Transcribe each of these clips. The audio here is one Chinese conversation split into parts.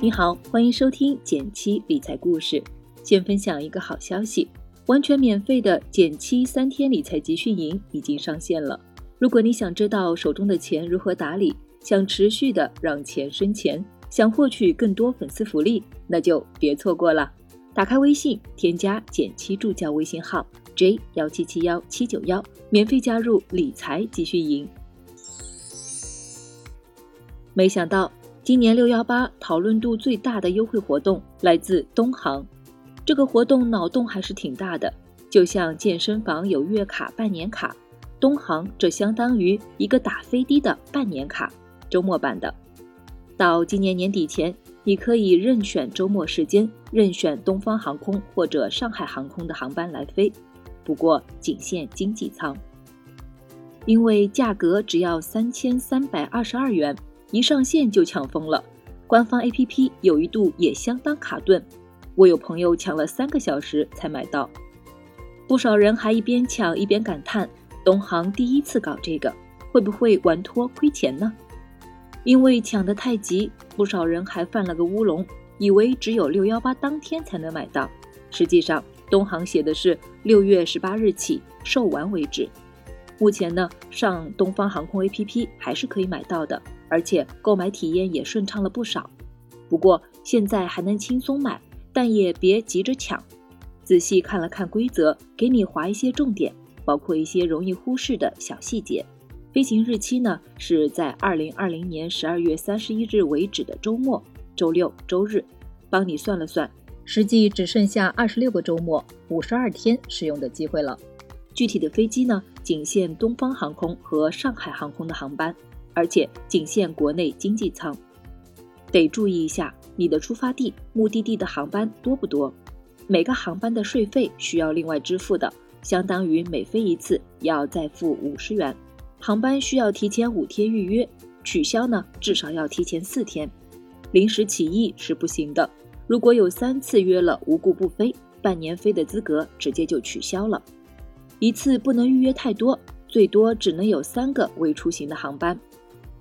你好，欢迎收听减七理财故事。先分享一个好消息，完全免费的减七三天理财集训营已经上线了。如果你想知道手中的钱如何打理，想持续的让钱生钱，想获取更多粉丝福利，那就别错过了。打开微信，添加减七助教微信号 j 幺七七幺七九幺，免费加入理财集训营。没想到今年六幺八讨论度最大的优惠活动来自东航，这个活动脑洞还是挺大的。就像健身房有月卡、半年卡，东航这相当于一个打飞的的半年卡，周末版的。到今年年底前，你可以任选周末时间，任选东方航空或者上海航空的航班来飞，不过仅限经济舱，因为价格只要三千三百二十二元。一上线就抢疯了，官方 APP 有一度也相当卡顿，我有朋友抢了三个小时才买到，不少人还一边抢一边感叹：东航第一次搞这个，会不会玩脱亏钱呢？因为抢得太急，不少人还犯了个乌龙，以为只有六幺八当天才能买到，实际上东航写的是六月十八日起售完为止。目前呢，上东方航空 APP 还是可以买到的。而且购买体验也顺畅了不少，不过现在还能轻松买，但也别急着抢。仔细看了看规则，给你划一些重点，包括一些容易忽视的小细节。飞行日期呢是在二零二零年十二月三十一日为止的周末、周六、周日。帮你算了算，实际只剩下二十六个周末、五十二天使用的机会了。具体的飞机呢，仅限东方航空和上海航空的航班。而且仅限国内经济舱，得注意一下你的出发地、目的地的航班多不多。每个航班的税费需要另外支付的，相当于每飞一次要再付五十元。航班需要提前五天预约，取消呢至少要提前四天。临时起意是不行的。如果有三次约了无故不飞，半年飞的资格直接就取消了。一次不能预约太多，最多只能有三个未出行的航班。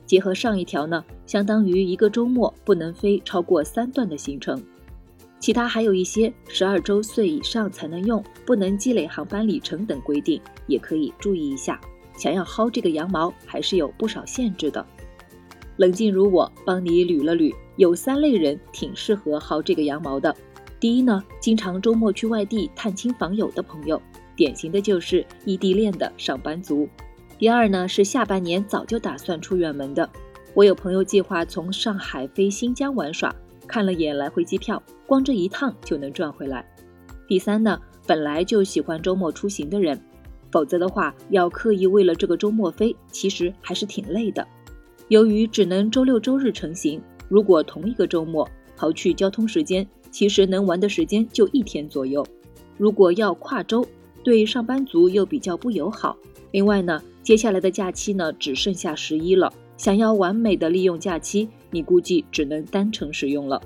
结合上一条呢，相当于一个周末不能飞超过三段的行程。其他还有一些十二周岁以上才能用，不能积累航班里程等规定，也可以注意一下。想要薅这个羊毛，还是有不少限制的。冷静如我，帮你捋了捋，有三类人挺适合薅这个羊毛的。第一呢，经常周末去外地探亲访友的朋友，典型的就是异地恋的上班族。第二呢是下半年早就打算出远门的，我有朋友计划从上海飞新疆玩耍，看了眼来回机票，光这一趟就能赚回来。第三呢，本来就喜欢周末出行的人，否则的话要刻意为了这个周末飞，其实还是挺累的。由于只能周六周日成行，如果同一个周末刨去交通时间，其实能玩的时间就一天左右。如果要跨周，对上班族又比较不友好。另外呢。接下来的假期呢，只剩下十一了。想要完美的利用假期，你估计只能单程使用了。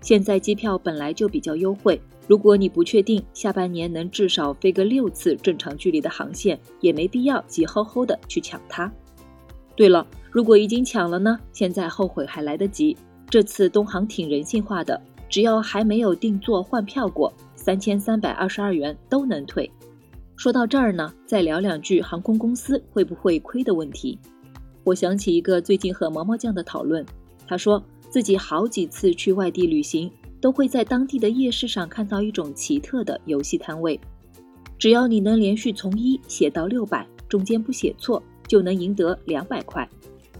现在机票本来就比较优惠，如果你不确定下半年能至少飞个六次正常距离的航线，也没必要急吼吼的去抢它。对了，如果已经抢了呢，现在后悔还来得及。这次东航挺人性化的，只要还没有订座换票过，三千三百二十二元都能退。说到这儿呢，再聊两句航空公司会不会亏的问题。我想起一个最近和毛毛酱的讨论，他说自己好几次去外地旅行，都会在当地的夜市上看到一种奇特的游戏摊位，只要你能连续从一写到六百，中间不写错，就能赢得两百块。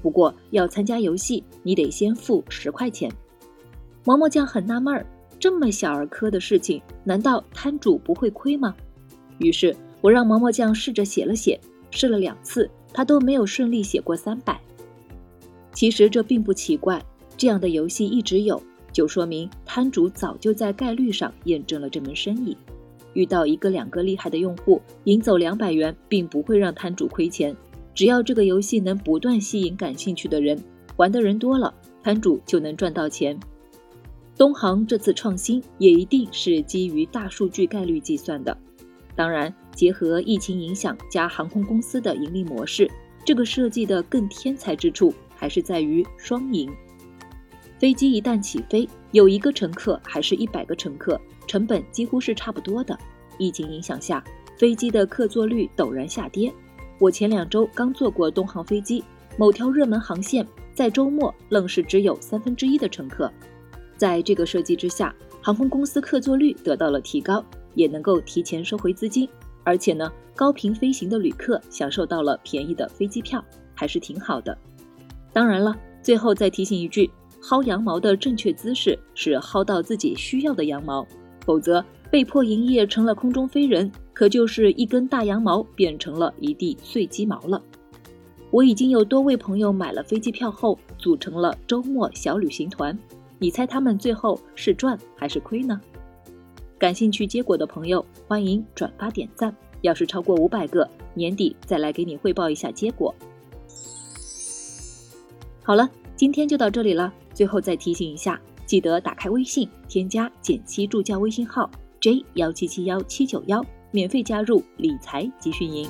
不过要参加游戏，你得先付十块钱。毛毛酱很纳闷儿，这么小儿科的事情，难道摊主不会亏吗？于是我让毛毛酱试着写了写，试了两次，他都没有顺利写过三百。其实这并不奇怪，这样的游戏一直有，就说明摊主早就在概率上验证了这门生意。遇到一个两个厉害的用户，赢走两百元，并不会让摊主亏钱。只要这个游戏能不断吸引感兴趣的人，玩的人多了，摊主就能赚到钱。东航这次创新也一定是基于大数据概率计算的。当然，结合疫情影响加航空公司的盈利模式，这个设计的更天才之处还是在于双赢。飞机一旦起飞，有一个乘客还是一百个乘客，成本几乎是差不多的。疫情影响下，飞机的客座率陡然下跌。我前两周刚坐过东航飞机，某条热门航线在周末愣是只有三分之一的乘客。在这个设计之下，航空公司客座率得到了提高，也能够提前收回资金。而且呢，高频飞行的旅客享受到了便宜的飞机票，还是挺好的。当然了，最后再提醒一句，薅羊毛的正确姿势是薅到自己需要的羊毛，否则被迫营业成了空中飞人，可就是一根大羊毛变成了一地碎鸡毛了。我已经有多位朋友买了飞机票后，组成了周末小旅行团，你猜他们最后是赚还是亏呢？感兴趣结果的朋友，欢迎转发点赞。要是超过五百个，年底再来给你汇报一下结果。好了，今天就到这里了。最后再提醒一下，记得打开微信，添加简七助教微信号 j 幺七七幺七九幺，免费加入理财集训营。